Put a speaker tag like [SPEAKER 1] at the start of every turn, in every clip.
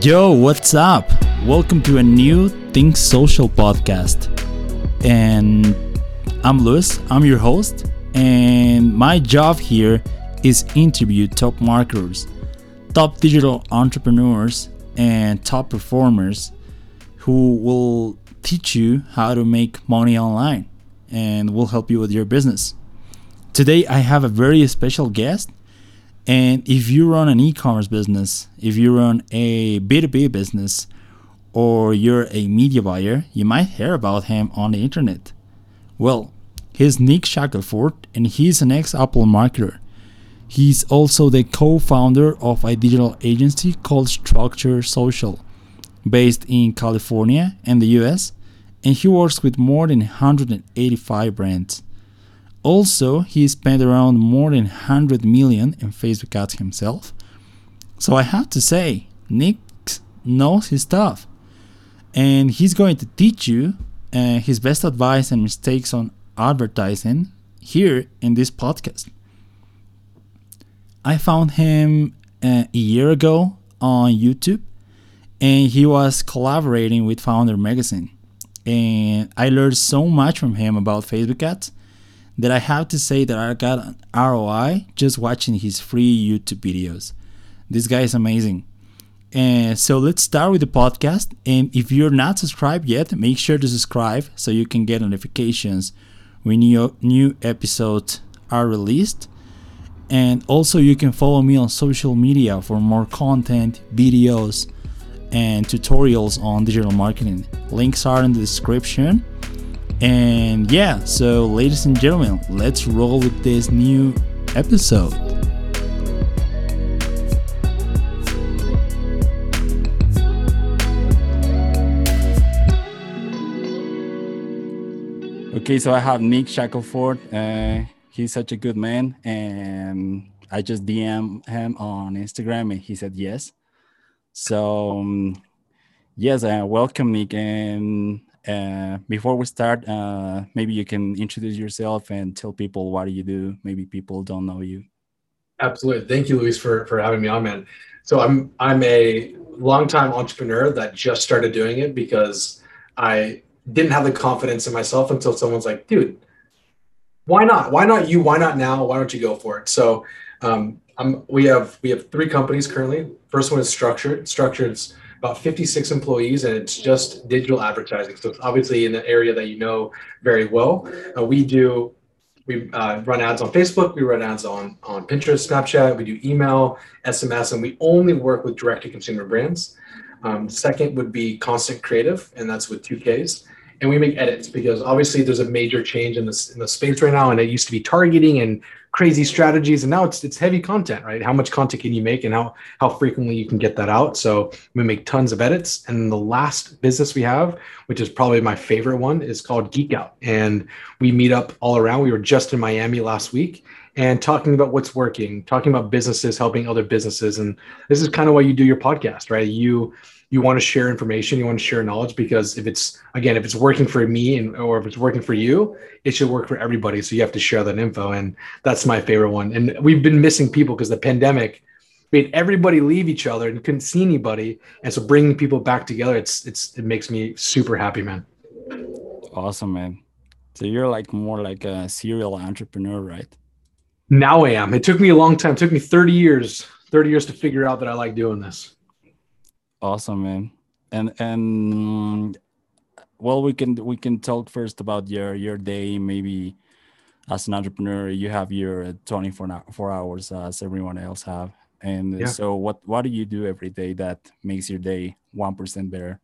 [SPEAKER 1] Yo, what's up? Welcome to a new Think Social podcast. And I'm Luis, I'm your host, and my job here is interview top marketers, top digital entrepreneurs, and top performers who will teach you how to make money online and will help you with your business. Today I have a very special guest and if you run an e commerce business, if you run a B2B business, or you're a media buyer, you might hear about him on the internet. Well, he's Nick Shackelford, and he's an ex Apple marketer. He's also the co founder of a digital agency called Structured Social, based in California and the US, and he works with more than 185 brands. Also, he spent around more than 100 million in Facebook ads himself. So I have to say, Nick knows his stuff. And he's going to teach you uh, his best advice and mistakes on advertising here in this podcast. I found him uh, a year ago on YouTube and he was collaborating with Foundr Magazine. And I learned so much from him about Facebook ads that I have to say that I got an ROI just watching his free YouTube videos. This guy is amazing. And so let's start with the podcast. And if you're not subscribed yet, make sure to subscribe so you can get notifications when new, new episodes are released. And also, you can follow me on social media for more content, videos, and tutorials on digital marketing. Links are in the description. And yeah, so ladies and gentlemen, let's roll with this new episode. Okay, so I have Nick Shackelford. Uh, he's such a good man, and I just DM him on Instagram, and he said yes. So, um, yes, uh, welcome, Nick, and uh, before we start, uh, maybe you can introduce yourself and tell people what you do. Maybe people don't know you.
[SPEAKER 2] Absolutely. Thank you, Luis, for, for having me on, man. So I'm I'm a longtime entrepreneur that just started doing it because I didn't have the confidence in myself until someone's like, dude, why not? Why not you? Why not now? Why don't you go for it? So um, I'm, we have we have three companies currently. First one is Structured. Structured's about 56 employees, and it's just digital advertising. So it's obviously in the area that you know very well. Uh, we do we uh, run ads on Facebook, we run ads on on Pinterest, Snapchat, we do email, SMS, and we only work with direct to consumer brands. Um, second would be Konstant Kreative, and that's with two Ks. And we make edits because obviously there's a major change in this in the space right now, and it used to be targeting and crazy strategies and now it's it's heavy content right? How much content can you make and how how frequently you can get that out? So we make tons of edits. And the last business we have which is probably my favorite one is called geek out. And we meet up all around. We were just in miami last week and talking about what's working talking about businesses helping other businesses. And this is kind of why you do your podcast right? You you want to share information you want to share knowledge because if it's again if it's working for me and or if it's working for you it should work for everybody so you have to share that info and that's my favorite one. And we've been missing people because the pandemic made everybody leave each other and couldn't see anybody and so bringing people back together it's it's it makes me super happy man.
[SPEAKER 1] Awesome man. So you're like more like a serial entrepreneur right?
[SPEAKER 2] Now i am. It took me a long time. It took me 30 years 30 years to figure out that i like doing this
[SPEAKER 1] Awesome, man. And and mm, well, we can we can talk first about your your day. Maybe as an entrepreneur, you have your 24 four hours uh, as everyone else have. And yeah. so, what what do you do every day that makes your day one percent better?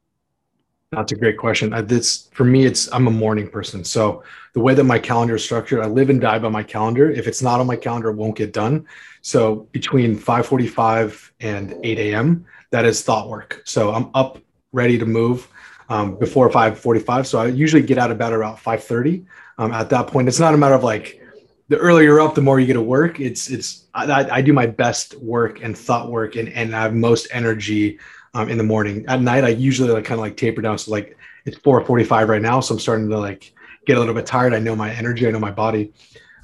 [SPEAKER 2] That's a great question. I, this for me, it's I'm a morning person. So the way that my calendar is structured, I live and die by my calendar. If it's not on my calendar, it won't get done. So between 5:45 and 8 a.m that is thought work. So I'm up, ready to move um, before 5:45. So I usually get out of bed around 5:30. Um, at that point, it's not a matter of like the earlier you're up, the more you get to work. It's it's I, I do my best work and thought work, and and I have most energy um, in the morning. At night, I usually like kind of like taper down. So like it's 4:45 right now, so I'm starting to like get a little bit tired. I know my energy, I know my body.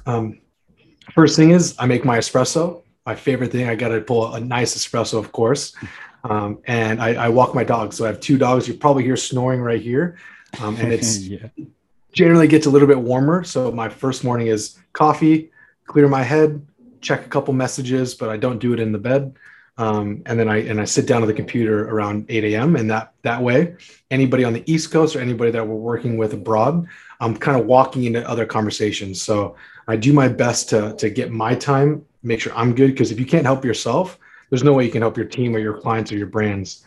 [SPEAKER 2] Um, first thing is I make my espresso. My favorite thing, I got to pull a nice espresso, of course. Um, and I, I, walk my dogs. So I have two dogs. You probably hear snoring right here. Um, and it's yeah. generally gets a little bit warmer. So my first morning is coffee, clear my head, check a couple messages, but I don't do it in the bed. Um, and then I and I sit down to the computer around 8 a.m. And that that way, anybody on the East Coast or anybody that we're working with abroad, I'm kind of walking into other conversations. So I do my best to to get my time, make sure I'm good. Because if you can't help yourself, there's no way you can help your team or your clients or your brands.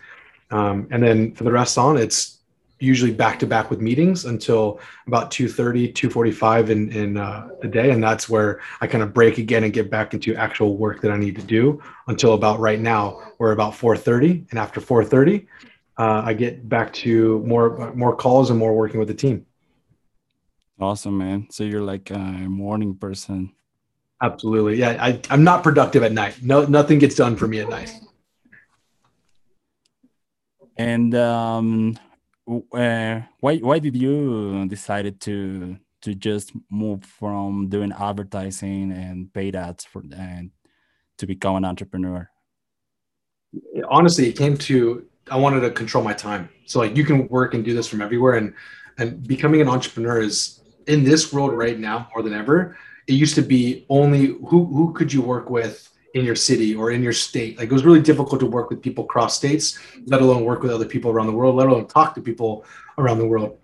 [SPEAKER 2] Um, and then for the rest on, it's usually back to back with meetings until about 2.30 2.45 in, in uh, the day. And that's where i kind of break again and get back into actual work that i need to do until about right now we're about 4.30 and after 4.30 uh, i get back to more more calls and more working with the team.
[SPEAKER 1] Awesome man. So you're like a morning person
[SPEAKER 2] absolutely yeah I, i'm not productive at night no nothing gets done for me at night
[SPEAKER 1] and um, uh, why why did you decided to to just move from doing advertising and paid ads for and to become an entrepreneur?
[SPEAKER 2] Honestly, it came to I wanted to control my time. So like you can work and do this from everywhere, and and becoming an entrepreneur is in this world right now more than ever. It used to be only who who could you work with in your city or in your state. Like it was really difficult to work with people across states, let alone work with other people around the world, let alone talk to people around the world.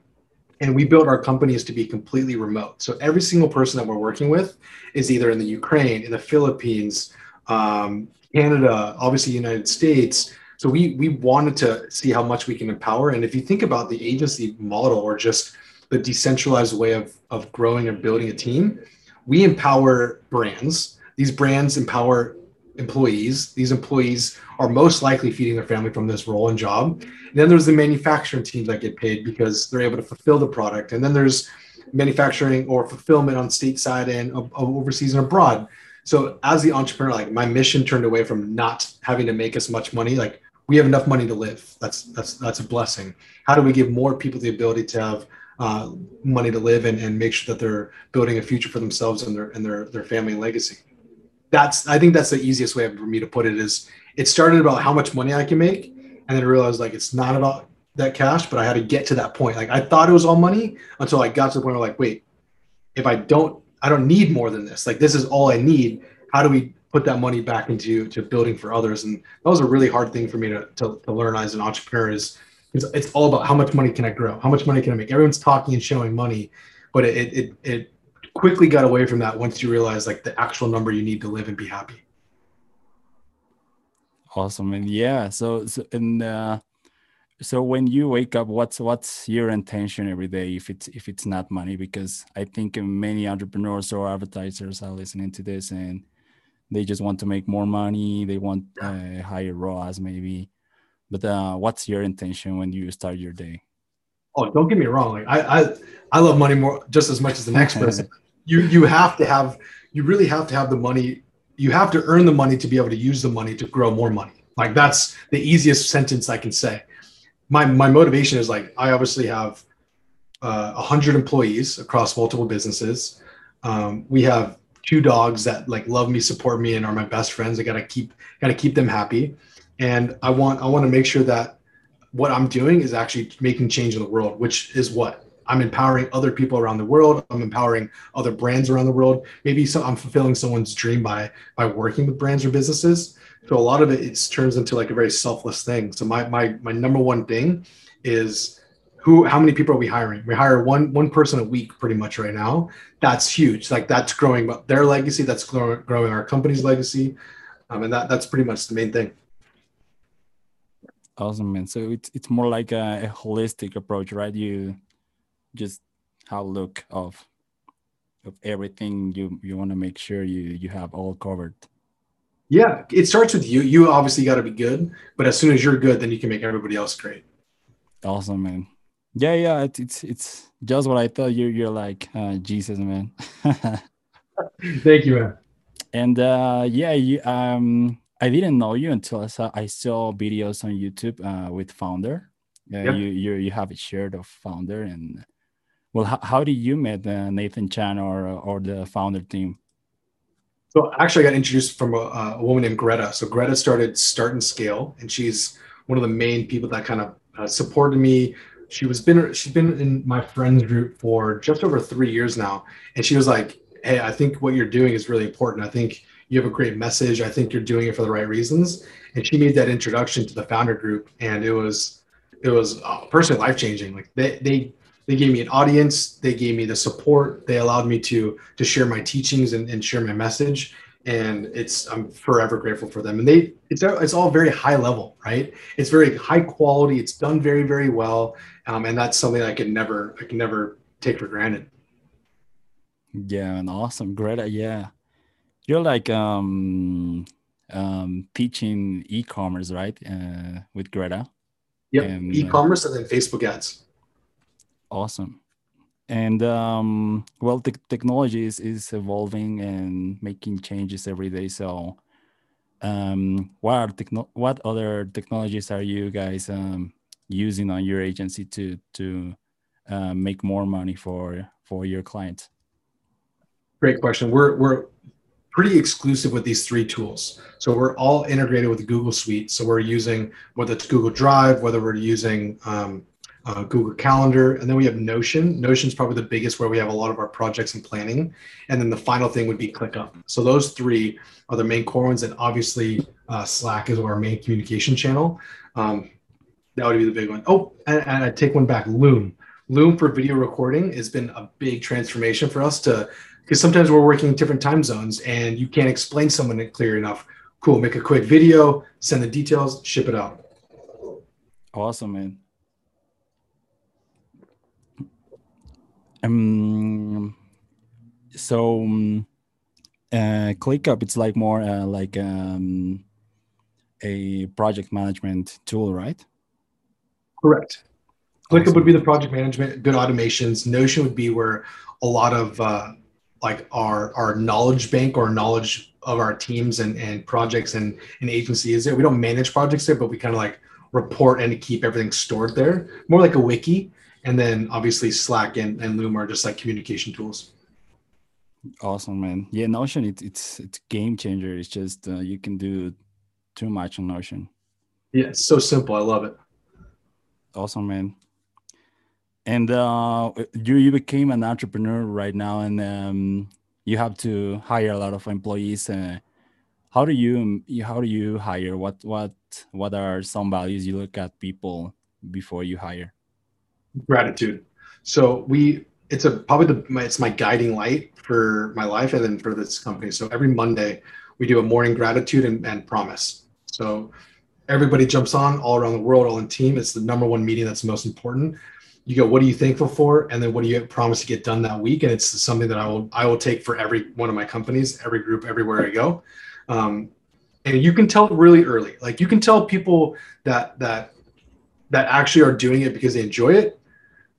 [SPEAKER 2] And we built our companies to be completely remote. So every single person that we're working with is either in the Ukraine, in the Philippines, um, Canada, obviously United States. So we we wanted to see how much we can empower. And if you think about the agency model or just the decentralized way of of growing and building a team, we empower brands these brands empower employees. These employees are most likely feeding their family from this role and job. And then there's the manufacturing teams that get paid because they're able to fulfill the product. And then there's manufacturing or fulfillment on stateside and overseas and abroad. So as the entrepreneur, like my mission turned away from not having to make as much money. Like we have enough money to live. That's that's that's a blessing. How do we give more people the ability to have uh, money to live and, and make sure that they're building a future for themselves and their and their their family legacy? that's I think that's the easiest way for me to put it is it started about how much money I can make and then I realized like it's not about that cash, but I had to get to that point. Like I thought it was all money until I got to the point where like, wait, if I don't I don't need more than this. Like this is all I need. How do we put that money back into to building for others? And that was a really hard thing for me to, to, to learn as an entrepreneur is it's, it's all about how much money can I grow? How much money can I make? Everyone's talking and showing money, but it, it, it quickly got away from that once you realize like the actual number you need to live and be happy.
[SPEAKER 1] Awesome. And yeah, so, so and uh, so when you wake up, what's what's your intention every day if it's if it's not money? Because I think many entrepreneurs or advertisers are listening to this and they just want to make more money. They want uh, higher ROAS maybe. But uh, what's your intention when you start your day?
[SPEAKER 2] Oh, don't get me wrong. Like I, I, I love money more just as much as the next person. You you have to have you really have to have the money you have to earn the money to be able to use the money to grow more money. Like that's the easiest sentence i can say. My my motivation is like i obviously have uh, 100 employees across multiple businesses. Um, we have two dogs that like love me support me and are my best friends. I gotta keep gotta keep them happy and i want i want to make sure that what i'm doing is actually making change in the world which is what I'm empowering other people around the world. I'm empowering other brands around the world. Maybe so I'm fulfilling someone's dream by by working with brands or businesses. So a lot of it, it turns into like a very selfless thing. So my my my number one thing is who how many people are we hiring? We hire one one person a week pretty much right now. That's huge. Like that's growing their legacy. That's growing our company's legacy, um, and that that's pretty much the main thing.
[SPEAKER 1] Awesome, man. So it's it's more like a, a holistic approach, right? You just have a look of of everything. You you want to make sure you you have all covered.
[SPEAKER 2] Yeah it starts with you. You obviously got to be good but as soon as you're good then you can make everybody else great.
[SPEAKER 1] Awesome man. Yeah yeah it's it's, it's just what i thought. You you're like uh, jesus man.
[SPEAKER 2] Thank you man.
[SPEAKER 1] And uh yeah you um i didn't know you until i saw i saw videos on youtube uh with Foundr uh, yep. you you you have a shared of Foundr and well, how, how did you meet uh, Nathan Chan or or the Foundr team?
[SPEAKER 2] So actually, I got introduced from a, a, woman named Gretta. So Gretta started Start and Scale, and she's one of the main people that kind of uh, supported me. She was been she's been in my friends group for just over three years now, and she was like, "Hey, I think what you're doing is really important. I think you have a great message. I think you're doing it for the right reasons." And she made that introduction to the Foundr group, and it was it was uh, personally life changing. Like they they they gave me an audience, they gave me the support, they allowed me to to share my teachings and, and share my message and it's I'm forever grateful for them. And they it's it's all very high level, right? It's very high quality. It's done very very well, um, and that's something I can never I can never take for granted.
[SPEAKER 1] Yeah, and awesome, Gretta. Yeah, you're like um um teaching e-commerce, right? Uh, with Gretta.
[SPEAKER 2] Yep, and, uh, e-commerce uh, and then Facebook ads.
[SPEAKER 1] Awesome and um, well the technology is, is evolving and making changes every day so um, what are techno- what other technologies are you guys um, using on your agency to to uh, make more money for for your clients
[SPEAKER 2] great question we're we're pretty exclusive with these three tools so we're all integrated with google suite so we're using whether it's google drive whether we're using um, uh, Google Calendar, and then we have Notion. Notion is probably the biggest where we have a lot of our projects and planning. And then the final thing would be ClickUp. So those three are the main core ones, and obviously uh, Slack is our main communication channel. Um, that would be the big one. Oh, and, and I take one back. Loom. Loom for video recording has been a big transformation for us to because sometimes we're working in different time zones and you can't explain someone it clear enough. Cool, make a quick video, send the details, ship it out.
[SPEAKER 1] Awesome, man. Um, so um, uh, ClickUp, it's like more uh, like um, a project management tool, right?
[SPEAKER 2] Correct. ClickUp awesome. would be the project management, good automations. Notion would be where a lot of uh, like our our knowledge bank or knowledge of our teams and, and projects and, and agency is there. We don't manage projects there, but we kind of like report and keep everything stored there. More like a wiki and then obviously slack and, and loom are just like communication tools.
[SPEAKER 1] Awesome man. Yeah notion it, it's it's game changer. It's just uh, you can do too much on notion.
[SPEAKER 2] Yeah it's so simple. I love it.
[SPEAKER 1] Awesome man and uh you you became an entrepreneur right now and um you have to hire a lot of employees uh, how do you how do you hire what what what are some values you look at people before you hire
[SPEAKER 2] gratitude. So we, it's a probably the my, it's my guiding light for my life and then for this company. So every Monday we do a morning gratitude and, and promise. So everybody jumps on all around the world, all in team. It's the number one meeting that's most important. You go, what are you thankful for? And then what do you promise to get done that week? And it's something that I will I will take for every one of my companies, every group, everywhere I go. Um, and you can tell really early. Like you can tell people that that that actually are doing it because they enjoy it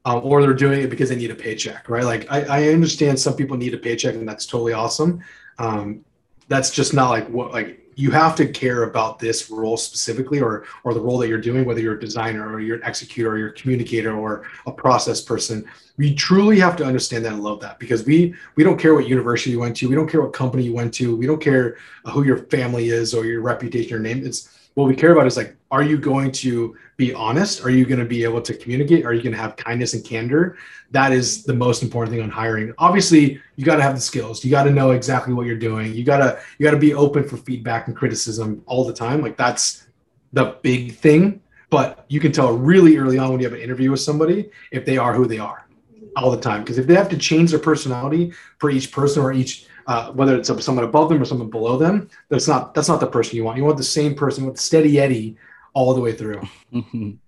[SPEAKER 2] um, or they're doing it because they need a paycheck, right? Like I, I understand some people need a paycheck, and that's totally awesome. Um, that's just not like what like you have to care about this role specifically, or or the role that you're doing, whether you're a designer or you're an executor or you're a communicator or a process person. We truly have to understand that and love that because we we don't care what university you went to, we don't care what company you went to, we don't care who your family is or your reputation, your name. It's what we care about is like, are you going to be honest? Are you going to be able to communicate? Are you going to have kindness and candor? That is the most important thing on hiring. Obviously, you got to have the skills. You got to know exactly what you're doing. You got to you got to be open for feedback and criticism all the time. Like that's the big thing. But you can tell really early on when you have an interview with somebody if they are who they are all the time. Because if they have to change their personality for each person or each uh, whether it's someone above them or someone below them. That's not that's not the person you want. You want the same person with steady Eddie all the way through.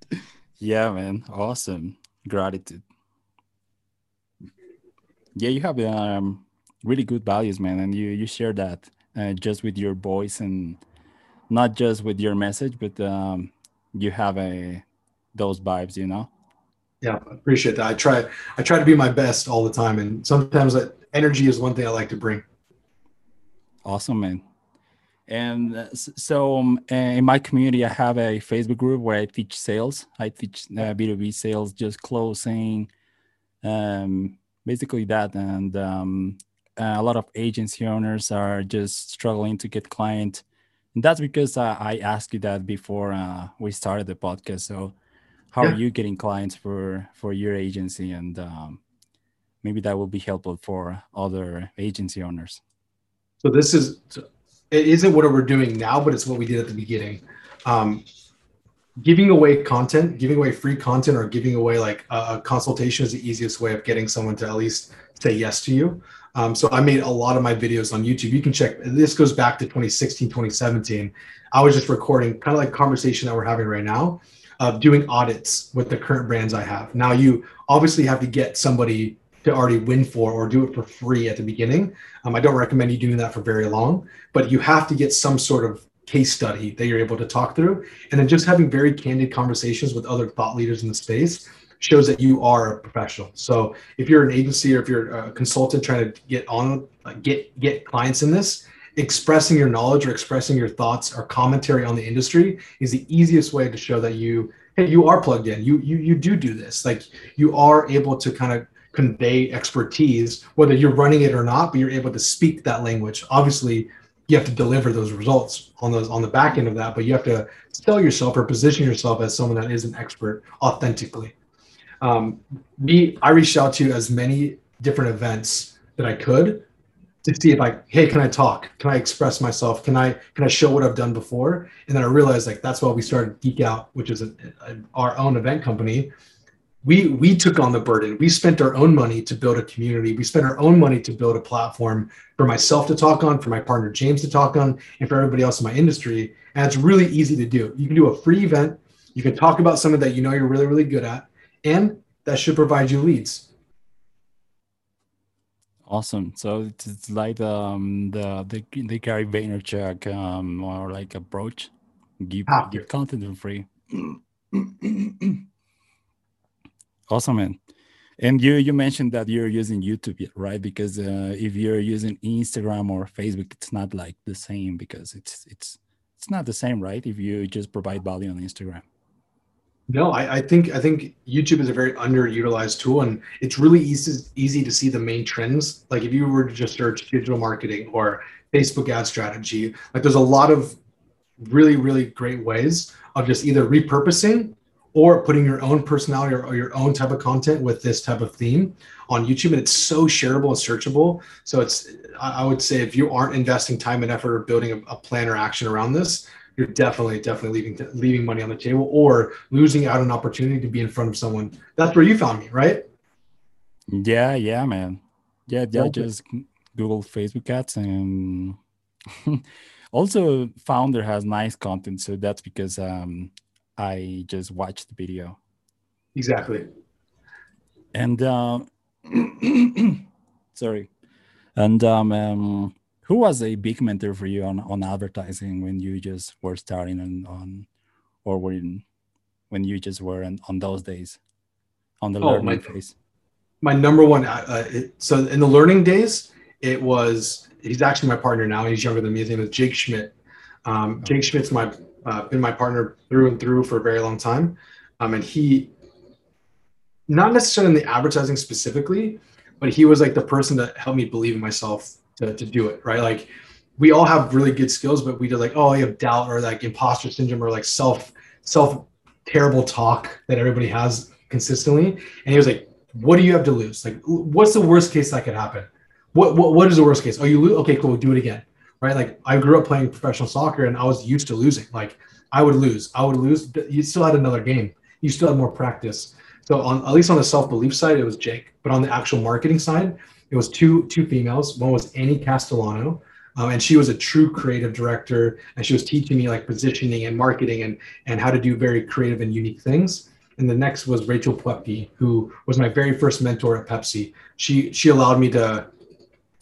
[SPEAKER 1] yeah, man, awesome gratitude. Yeah, you have um, really good values, man, and you you share that uh, just with your voice and not just with your message, but um, you have a those vibes, you know.
[SPEAKER 2] Yeah, I appreciate that. I try I try to be my best all the time, and sometimes that energy is one thing I like to bring.
[SPEAKER 1] Awesome, man. And uh, so um, uh, in my community, I have a Facebook group where I teach sales. I teach uh, B2B sales, just closing, um, basically that. And um, a lot of agency owners are just struggling to get client And That's because uh, I asked you that before uh, we started the podcast. So, how yeah. are you getting clients for for your agency, and um, maybe that will be helpful for other agency owners.
[SPEAKER 2] So this is it isn't what we're doing now, but it's what we did at the beginning. Um, giving away content, giving away free content, or giving away like a, a, consultation is the easiest way of getting someone to at least say yes to you. Um, so I made a lot of my videos on YouTube. You can check. This goes back to 2016, 2017. I was just recording kind of like conversation that we're having right now of doing audits with the current brands I have. Now you obviously have to get somebody to already win for or do it for free at the beginning. Um, I don't recommend you doing that for very long, but you have to get some sort of case study that you're able to talk through. And then just having very candid conversations with other thought leaders in the space shows that you are a professional. So if you're an agency or if you're a consultant trying to get on, get get clients in this, expressing your knowledge or expressing your thoughts or commentary on the industry is the easiest way to show that you hey you are plugged in. You you you do do this. Like you are able to kind of convey expertise, whether you're running it or not, but you're able to speak that language. Obviously, you have to deliver those results on those on the back end of that, but you have to sell yourself or position yourself as someone that is an expert authentically. Um, me, I reached out to as many different events that I could to see if I, hey, can I talk? Can I express myself? Can I can I show what I've done before? And then I realized like that's why we started Geek Out, which is a, a, our own event company we we took on the burden. We spent our own money to build a community. We spent our own money to build a platform for myself to talk on for my partner james to talk on and for everybody else in my industry. And it's really easy to do. You can do a free event. You can talk about something that you know you're really really good at and that should provide you leads.
[SPEAKER 1] Awesome. So it's like um the the, the gary vaynerchuk um or like approach. Give, give content for free Awesome, man. And you you mentioned that you're using YouTube, right? Because uh, if you're using Instagram or Facebook, it's not like the same because it's it's it's not the same, right? If you just provide value on Instagram.
[SPEAKER 2] No, I, I think I think YouTube is a very underutilized tool, and it's really easy easy to see the main trends. Like if you were to just search digital marketing or Facebook ad strategy, like there's a lot of really really great ways of just either repurposing or putting your own personality or, or, your own type of content with this type of theme on YouTube. And it's so shareable and searchable. So it's, I would say if you aren't investing time and effort or building a, a plan or action around this, you're definitely, definitely leaving, leaving money on the table or losing out an opportunity to be in front of someone. That's where you found me, right?
[SPEAKER 1] Yeah, yeah, man. Yeah, yeah. Okay. Just Google Facebook ads and also Foundr has nice content. So that's because um I just watched the video.
[SPEAKER 2] Exactly.
[SPEAKER 1] And uh, sorry, and um, um, who was a big mentor for you on, on advertising when you just were starting on, on or when when you just were in, on those days on the oh, learning my, phase?
[SPEAKER 2] My number one. Uh, uh, it, so in the learning days, it was he's actually my partner now. He's younger than me. His name is Jake Schmidt. Um, Jake Schmidt's my uh, been my partner through and through for a very long time. Um, and he, not necessarily in the advertising specifically, but he was like the person that helped me believe in myself to, to do it. Right. Like we all have really good skills, but we did like, oh, you have doubt or like imposter syndrome or like self, self terrible talk that everybody has consistently. And he was like, what do you have to lose? Like, what's the worst case that could happen? What, what, what is the worst case? Oh, you lose. Okay, cool. Do it again right? Like I grew up playing professional soccer and I was used to losing. Like I would lose, I would lose. You still had another game. You still had more practice. So on at least on the self belief side, it was Jake. But on the actual marketing side, it was two two females. One was Annie Castellano, um, and she was a true creative director, and she was teaching me like positioning and marketing and and how to do very creative and unique things. And the next was Rachel Plepke, who was my very first mentor at Pepsi. She she allowed me to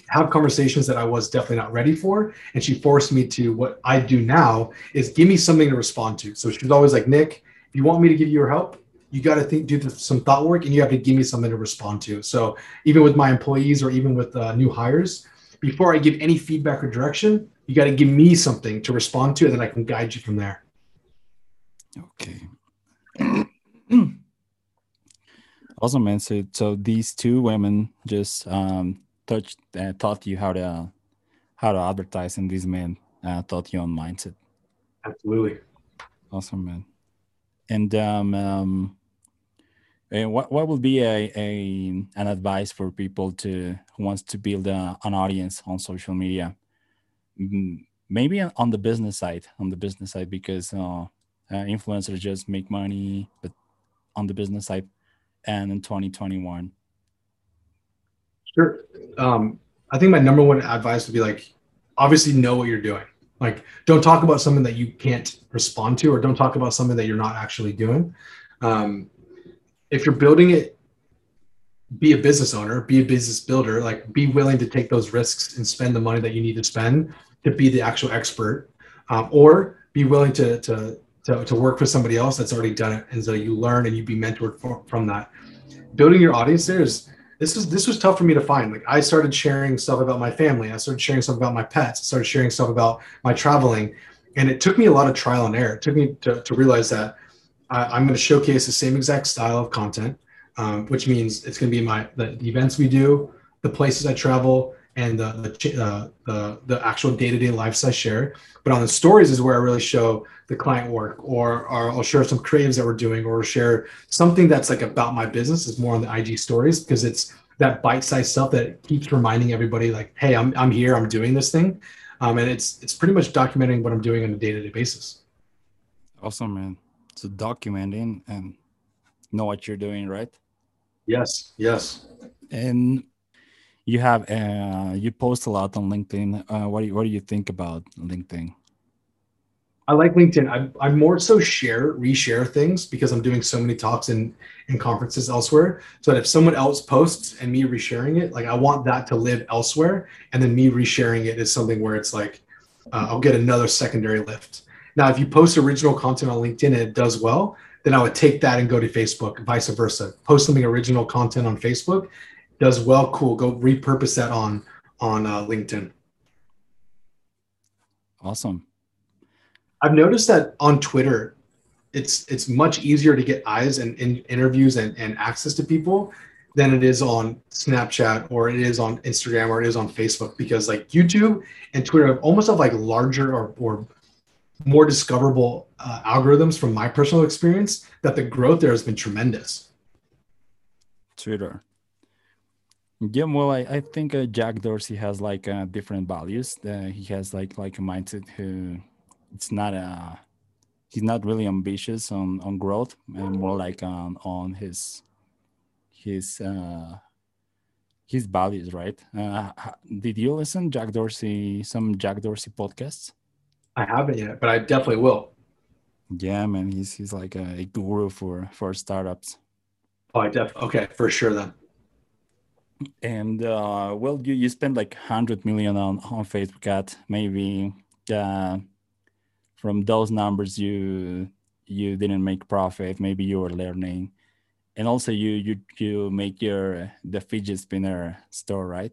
[SPEAKER 2] have conversations that I was definitely not ready for. And she forced me to what I do now is give me something to respond to. So she was always like, Nick, if you want me to give you your help, you got to think, do some thought work and you have to give me something to respond to. So even with my employees or even with uh, new hires, before I give any feedback or direction, you got to give me something to respond to and then I can guide you from there.
[SPEAKER 1] Okay. awesome, man. So, so these two women just um, touched uh, taught you how to how to advertise and this man uh, taught you on mindset
[SPEAKER 2] Absolutely.
[SPEAKER 1] Awesome, man. And um, um and what what would be a, a an advice for people to who wants to build a, an audience on social media? Maybe on the business side, on the business side, because uh, uh, influencers just make money, but on the business side, and in 2021.
[SPEAKER 2] Sure. Um, I think my number one advice would be like, obviously know what you're doing. Like, don't talk about something that you can't respond to, or don't talk about something that you're not actually doing. Um, if you're building it, be a business owner, be a business builder, like be willing to take those risks and spend the money that you need to spend to be the actual expert, um, or be willing to, to, to, to work for somebody else that's already done it. And so you learn and you be mentored for, from that. Building your audience there is, this was this was tough for me to find. Like I started sharing stuff about my family. I started sharing stuff about my pets. I started sharing stuff about my traveling. And it took me a lot of trial and error. It took me to, to realize that I, am going to showcase the same exact style of content, um, which means it's going to be my the, the, events we do, the places I travel, and the the uh, the, the actual day to day lives I share. But on the stories is where I really show the client work, or, or I'll share some creatives that we're doing, or share something that's like about my business. Is more on the IG stories because it's that bite sized stuff that keeps reminding everybody like, hey, I'm I'm here, I'm doing this thing, um, and it's it's pretty much documenting what I'm doing on a day to day basis.
[SPEAKER 1] Awesome, man to documenting and know what you're doing, right?
[SPEAKER 2] Yes, yes.
[SPEAKER 1] And you have uh, you post a lot on LinkedIn. Uh, what do you, what do you think about LinkedIn?
[SPEAKER 2] I like LinkedIn. I, I more so share, reshare things because I'm doing so many talks and in conferences elsewhere. So that if someone else posts and me resharing it, like I want that to live elsewhere, and then me resharing it is something where it's like uh, I'll get another secondary lift. Now, if you post original content on LinkedIn and it does well, then I would take that and go to Facebook, vice versa. Post something original content on Facebook, does well, cool. Go repurpose that on on uh, LinkedIn.
[SPEAKER 1] Awesome.
[SPEAKER 2] I've noticed that on Twitter, it's it's much easier to get eyes and, and interviews and, and access to people than it is on Snapchat or it is on Instagram or it is on Facebook because like YouTube and Twitter have almost have like larger or, or more discoverable uh, algorithms from my personal experience that the growth there has been tremendous.
[SPEAKER 1] Twitter. Yeah, well, I, I think uh, Jack Dorsey has like uh, different values. Uh, he has like like a mindset who it's not a uh, he's not really ambitious on on growth and more like on on his his uh his values, right? Uh, did you listen Jack Dorsey some Jack Dorsey podcasts?
[SPEAKER 2] I haven't yet, but I definitely will.
[SPEAKER 1] Yeah, man, he's he's like a, a guru for for startups.
[SPEAKER 2] Oh, I def okay for sure then.
[SPEAKER 1] And uh, well, you you spend like hundred million on on Facebook ad. Maybe uh, from those numbers, you you didn't make profit. Maybe you were learning, and also you you you make your the fidget spinner store, right?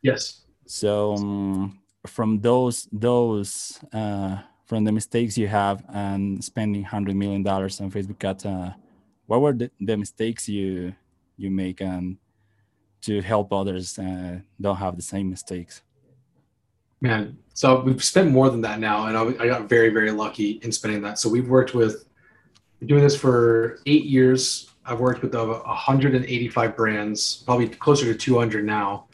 [SPEAKER 2] Yes.
[SPEAKER 1] So um, from those those uh, from the mistakes you have and spending hundred million dollars on Facebook ads, uh, what were the, the, mistakes you you make and to help others uh, don't have the same mistakes?
[SPEAKER 2] Man, so we've spent more than that now, and I, I got very very lucky in spending that. So we've worked with doing this for eight years. I've worked with over 185 brands, probably closer to 200 now,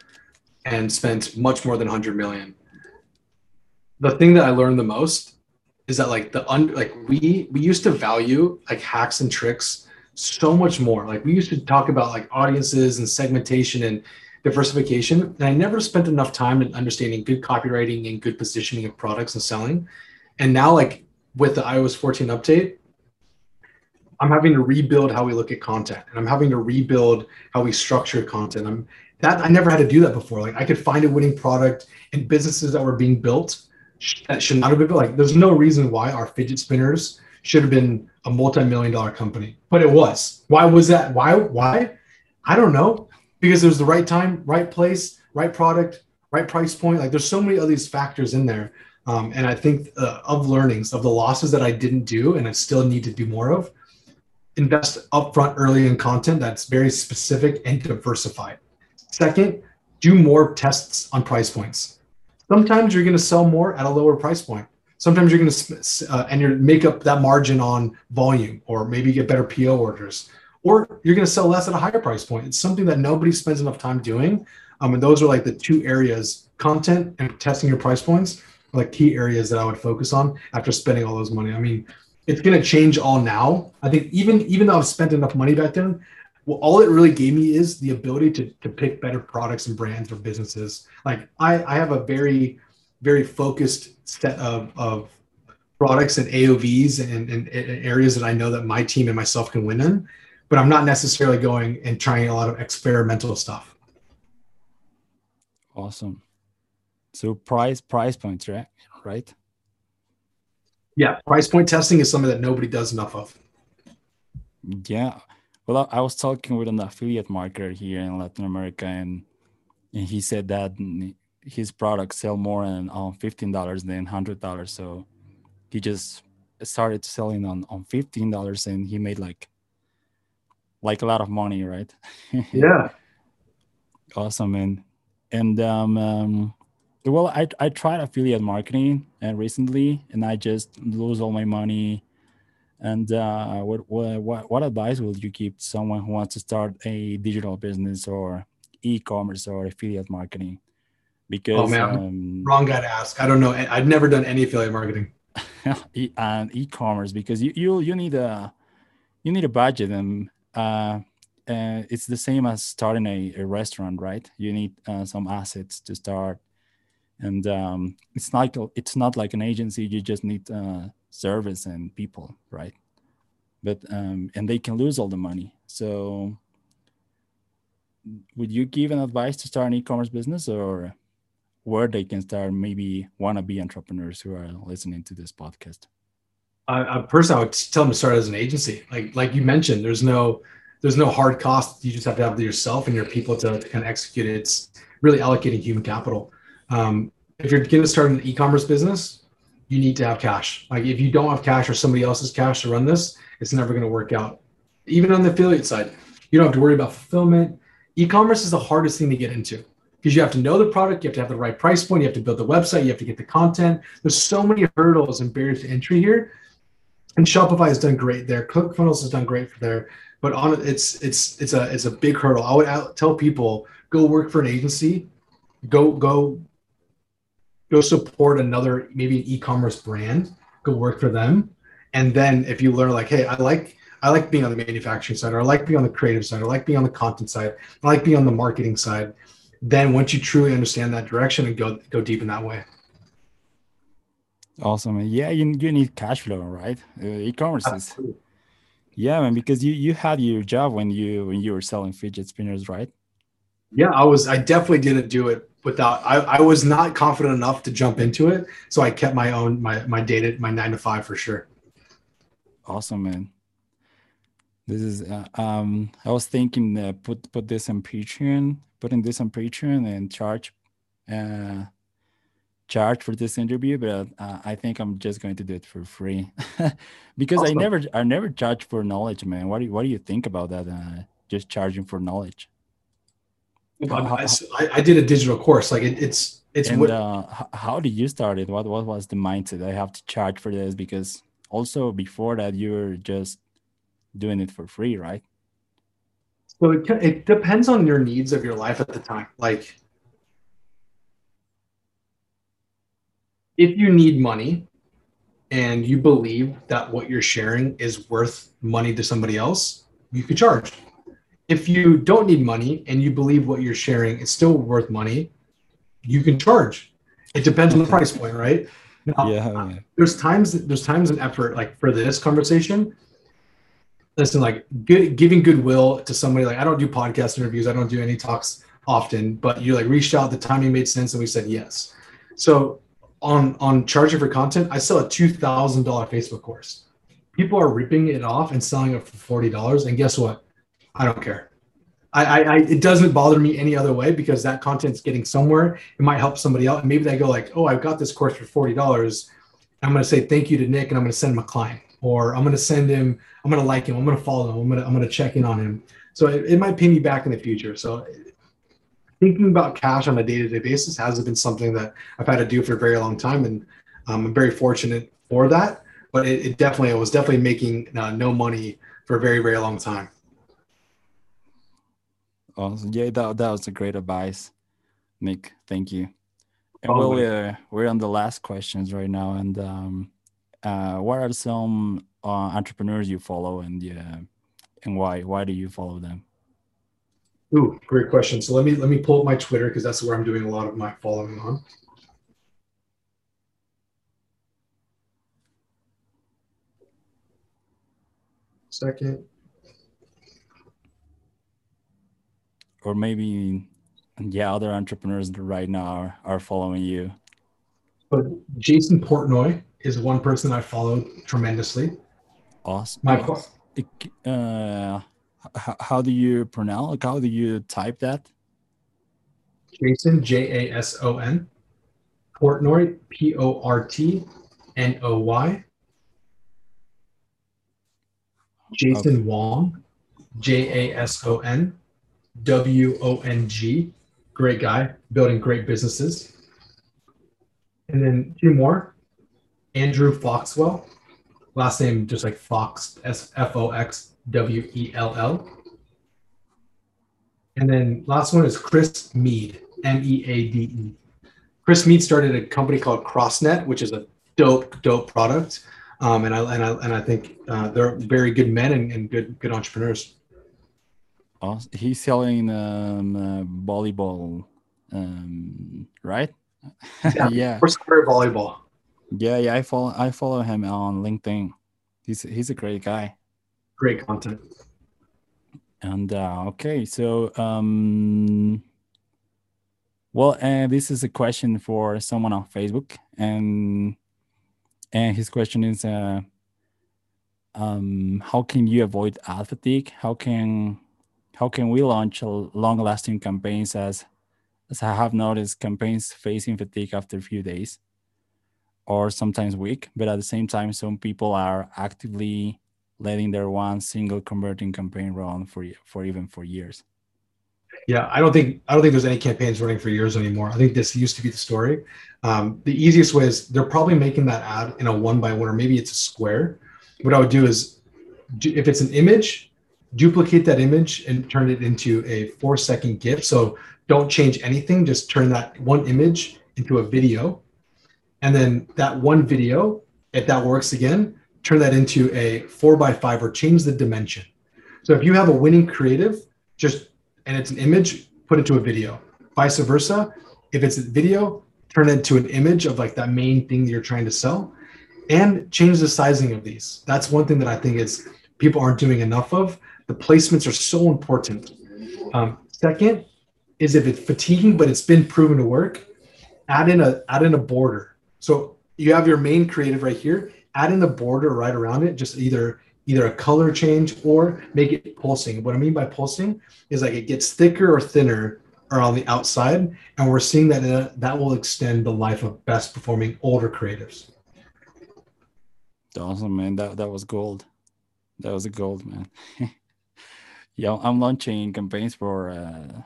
[SPEAKER 2] and spent much more than 100 million the thing that I learned the most is that like the un like we we used to value like hacks and tricks so much more. Like we used to talk about like audiences and segmentation and diversification. And I never spent enough time in understanding good copywriting and good positioning of products and selling. And now like with the iOS 14 update, I'm having to rebuild how we look at content and I'm having to rebuild how we structure content. I'm that I never had to do that before. Like I could find a winning product and businesses that were being built that should not have been like there's no reason why our fidget spinners should have been a multi-million dollar company but it was. Why was that? Why why? I don't know. Because it was the right time right place right product right price point. Like there's so many of these factors in there. Um, and i think uh, of learnings of the losses that i didn't do and i still need to do more of invest upfront early in content that's very specific and diversified. Second do more tests on price points. Sometimes you're going to sell more at a lower price point. Sometimes you're going to uh, and you make up that margin on volume, or maybe get better PO orders, or you're going to sell less at a higher price point. It's something that nobody spends enough time doing. Um, and those are like the two areas: content and testing your price points, like key areas that I would focus on after spending all those money. I mean, it's going to change all now. I think even even though I've spent enough money back then, well, all it really gave me is the ability to to pick better products and brands or businesses. Like I I have a very very focused set of, of products and AOVs and, and, and, areas that I know that my team and myself can win in, but I'm not necessarily going and trying a lot of experimental stuff.
[SPEAKER 1] Awesome. So price price points, right? Right.
[SPEAKER 2] Yeah, price point testing is something that nobody does enough of.
[SPEAKER 1] Yeah. Well, I was talking with an affiliate marketer here in Latin America, and and he said that his products sell more than on fifteen dollars than hundred dollars. So he just started selling on on fifteen dollars, and he made like like a lot of money, right?
[SPEAKER 2] Yeah.
[SPEAKER 1] awesome, man. And um, um, well, I I tried affiliate marketing and uh, recently, and I just lose all my money. And uh, what what what advice will you give someone who wants to start a digital business or e-commerce or affiliate marketing? Because
[SPEAKER 2] oh man, um, wrong guy to ask. I don't know. I've never done any affiliate marketing.
[SPEAKER 1] and e-commerce because you you you need a you need a budget and uh, uh, it's the same as starting a, a restaurant, right? You need uh, some assets to start, and um, it's not it's not like an agency. You just need uh, service and people, right? But um, and they can lose all the money. So, would you give an advice to start an e-commerce business or? Where they can start maybe wannabe entrepreneurs who are listening to this podcast?
[SPEAKER 2] I, I personally I would tell them to start as an agency. Like like you mentioned, there's no there's no hard cost. You just have to have yourself and your people to, to kind of execute it. It's really allocating human capital. Um, if you're going to start an e-commerce business, you need to have cash. Like if you don't have cash or somebody else's cash to run this, it's never going to work out. Even on the affiliate side, you don't have to worry about fulfillment. E-commerce is the hardest thing to get into because you have to know the product, you have to have the right price point, you have to build the website, you have to get the content. There's so many hurdles and barriers to entry here. And Shopify has done great there. ClickFunnels has done great for there, but on it's it's it's a it's a big hurdle. I would tell people go work for an agency, go go go support another maybe an e-commerce brand, go work for them, and then if you learn like, hey, I like I like being on the manufacturing side, or I like being on the creative side, or I like being on the content side, I like being on the marketing side then once you truly understand that direction and go go deep in that way.
[SPEAKER 1] Awesome. Yeah you, you need cash flow right? Uh, e-commerce is yeah man because you you had your job when you when you were selling fidget spinners right?
[SPEAKER 2] Yeah i was i definitely didn't do it without i, I was not confident enough to jump into it so i kept my own my my data my nine to five for sure.
[SPEAKER 1] Awesome man this is uh, um i was thinking uh, put put this on patreon putting this on Patreon and charge uh, charge for this interview, but uh, I think I'm just going to do it for free because awesome. I never I never charge for knowledge, man. What do you, what do you think about that? Uh, just charging for knowledge.
[SPEAKER 2] I, I, did a digital course. Like it, it's it's.
[SPEAKER 1] And what, uh, how did you start it? What what was the mindset? I have to charge for this because also before that you were just doing it for free, right?
[SPEAKER 2] So it, it depends on your needs of your life at the time. Like, if you need money and you believe that what you're sharing is worth money to somebody else, you could charge. If you don't need money and you believe what you're sharing is still worth money, you can charge. It depends on the price point, right? Now, yeah, yeah. There's times there's times and effort like for this conversation listen, like good, giving goodwill to somebody. Like I don't do podcast interviews. I don't do any talks often, but you like reached out. The timing made sense, and we said yes. So on on charging for content, I sell a two thousand dollar Facebook course. People are ripping it off and selling it for forty dollars. And guess what? I don't care. I, I, it doesn't bother me any other way because that content's getting somewhere. It might help somebody else. And maybe they go like, oh, I've got this course for forty dollars. I'm going to say thank you to Nick, and I'm going to send him a client or I'm going to send him, I'm going to like him, I'm going to follow him, I'm going to, I'm going to check in on him. So it, it might pay me back in the future. So thinking about cash on a day-to-day basis has been something that I've had to do for a very long time. And Um, I'm very fortunate for that, but it, it definitely, I was definitely making uh, no money for a very, very long time.
[SPEAKER 1] Awesome. Yeah, that, that was a great advice, Nick. Thank you. And well, we're, we're on the last questions right now. And um, uh, what are some uh, entrepreneurs you follow and yeah, and why? Why do you follow them?
[SPEAKER 2] Ooh, great question. So let me let me pull up my Twitter because that's where I'm doing a lot of my following on. Second.
[SPEAKER 1] Or maybe yeah, other entrepreneurs right now are, are following you.
[SPEAKER 2] But Jason Portnoy is one person I follow tremendously.
[SPEAKER 1] Awesome. My uh, how, how do you pronounce? Like, how do you type that?
[SPEAKER 2] Jason J A S O N Portnoy P O R T N O Y. Jason okay. Wong J A S O N W O N G. Great guy, building great businesses. And then two more. Andrew Foxwell, last name just like Fox, S F O X W E L L. And then last one is Chris Meade, M E A D E. Chris Meade started a company called CrossNet, which is a dope, dope product. Um, and I and I and I think uh, they're very good men and, and good good entrepreneurs.
[SPEAKER 1] Awesome. He's selling um, uh, volleyball, um, right?
[SPEAKER 2] Yeah, yeah. Four square volleyball.
[SPEAKER 1] Yeah, yeah. I follow I follow him on LinkedIn. He's he's a great guy
[SPEAKER 2] great content.
[SPEAKER 1] And uh, okay, so um, well, uh, this is a question for someone on Facebook, and and his question is, uh, um, how can you avoid ad fatigue? How can how can we launch long-lasting campaigns as as I have noticed campaigns facing fatigue after a few days or sometimes weak, but at the same time, some people are actively letting their one single converting campaign run for for even for years.
[SPEAKER 2] Yeah, I don't think I don't think there's any campaigns running for years anymore. I think this used to be the story. Um, the easiest way is they're probably making that ad in a one by one, or maybe it's a square. What I would do is, if it's an image, duplicate that image and turn it into a four second GIF. So don't change anything. Just turn that one image into a video, and then that one video, if that works again, turn that into a four by five or change the dimension. So if you have a winning creative, just and it's an image, put it to a video. Vice versa, if it's a video, turn it to an image of like that main thing that you're trying to sell, and change the sizing of these. That's one thing that I think is people aren't doing enough of. The placements are so important. Um, second is if it's fatiguing but it's been proven to work, add in a add in a border. So you have your main creative right here add in border right around it, just either either a color change or make it pulsing. What I mean by pulsing is like it gets thicker or thinner or on the outside, and we're seeing that uh, that will extend the life of best performing older creatives.
[SPEAKER 1] Awesome, man. That that was gold. That was a gold, man. yeah, I'm launching campaigns for. Uh,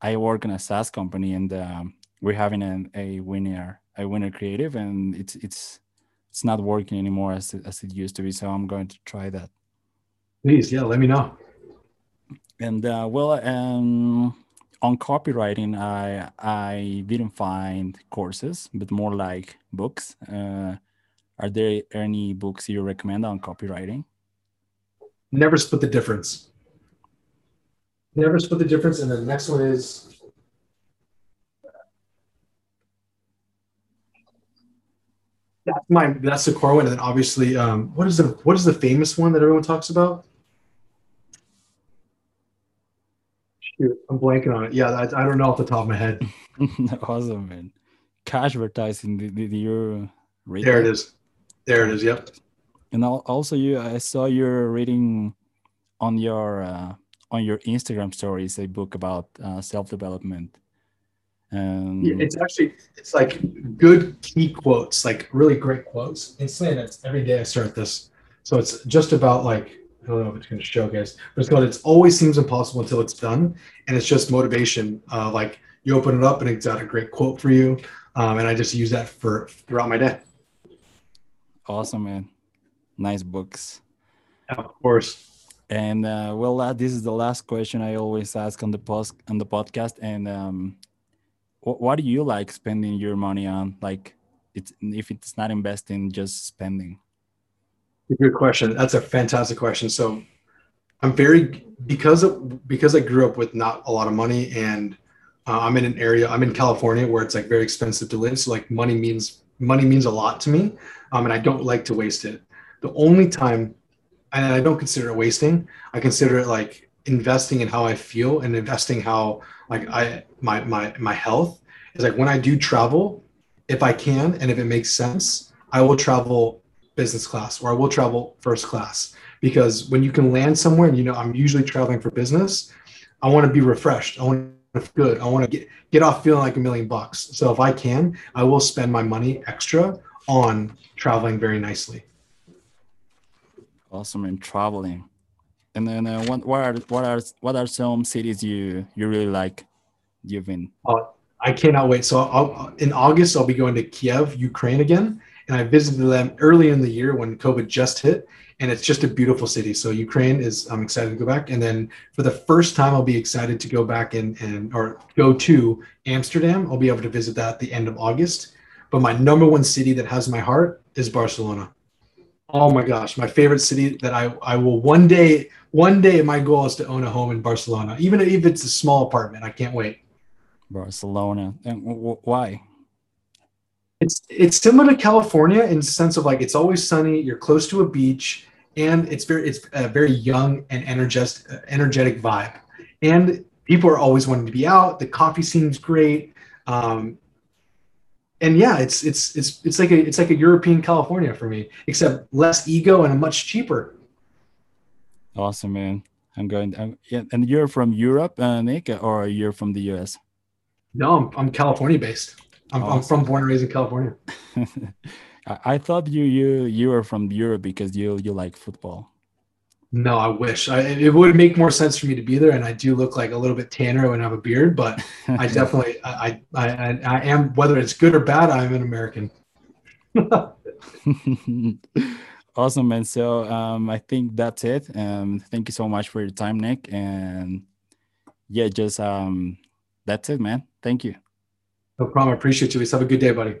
[SPEAKER 1] I work in a SaaS company, and um, we're having an, a winner, a winner creative, and it's it's it's not working anymore as it, as it used to be. So I'm going to try that.
[SPEAKER 2] Please, yeah, let me know.
[SPEAKER 1] And uh, well, um, on copywriting, I I didn't find courses, but more like books. Uh, are there any books you recommend on copywriting?
[SPEAKER 2] Never split the difference. Never split the difference. And the next one is that's my that's the core one, and then obviously, um, what is the what is the famous one that everyone talks about? Shoot, I'm blanking on it. Yeah, I, I don't know off the top of my head.
[SPEAKER 1] awesome, man. Cashvertising. Did, did you
[SPEAKER 2] read? There it is. There it is. Yep.
[SPEAKER 1] And also, you I saw you're reading on your uh, on your Instagram stories a book about uh, self development.
[SPEAKER 2] Um, yeah, it's actually it's like good key quotes, like really great quotes. And saying it's every day I start this, so it's just about like I don't know if it's going to show guys, but it's called "It always seems impossible until it's done," and it's just motivation. Uh, like you open it up and it's got a great quote for you, um, and I just use that for throughout my day.
[SPEAKER 1] Awesome, man. Nice books.
[SPEAKER 2] Of course.
[SPEAKER 1] And uh, well, uh, this is the last question I always ask on the post on the podcast. And um, what, do you like spending your money on? Like, it's if it's not investing, just spending.
[SPEAKER 2] Good question. That's a fantastic question. So, I'm very because of because I grew up with not a lot of money, and uh, I'm in an area. I'm in California where it's like very expensive to live. So, like, money means money means a lot to me, um, and I don't like to waste it. The only time and I don't consider it wasting. I consider it like investing in how I feel and investing how like I my my my health is like when I do travel, if I can and if it makes sense, I will travel business class or I will travel first class because when you can land somewhere and you know I'm usually traveling for business, I want to be refreshed. I want to feel good. I want to get get off feeling like a million bucks. So if I can, I will spend my money extra on traveling very nicely
[SPEAKER 1] awesome and traveling and then uh, what, what are what are what are some cities you you really like? You've been.
[SPEAKER 2] Uh, i cannot wait. So I'll, in august i'll be going to kiev ukraine again. And i visited them early in the year when covid just hit. And it's just a beautiful city. So ukraine is i'm excited to go back. And then for the first time i'll be excited to go back and, and or go to amsterdam. I'll be able to visit that at the end of august. But my number one city that has my heart is barcelona Oh my gosh, my favorite city that I, I will one day, one day my goal is to own a home in Barcelona, even if it's a small apartment. I can't wait.
[SPEAKER 1] Barcelona. And why?
[SPEAKER 2] It's it's similar to California in the sense of like it's always sunny, you're close to a beach, and it's very it's a very young and energetic energetic vibe. And people are always wanting to be out. The coffee seems great. Um, and yeah, it's it's it's it's like a it's like a European California for me, except less ego and a much cheaper.
[SPEAKER 1] Awesome, man. I'm going. I'm, yeah, and you're from Europe, uh, Nick, or you're from the US?
[SPEAKER 2] No, I'm, I'm California based. I'm, awesome. I'm from born and raised in California.
[SPEAKER 1] I, I thought you you you were from Europe because you you like football.
[SPEAKER 2] No, I wish. I, it would make more sense for me to be there, and I do look like a little bit tanner when I have a beard. But I definitely, I, I, I, I am. Whether it's good or bad, I'm an American.
[SPEAKER 1] awesome, man. So um, I think that's it. Um, thank you so much for your time, Nick. And yeah, just um, that's it, man. Thank you.
[SPEAKER 2] No problem. I appreciate you. Let's have a good day, buddy.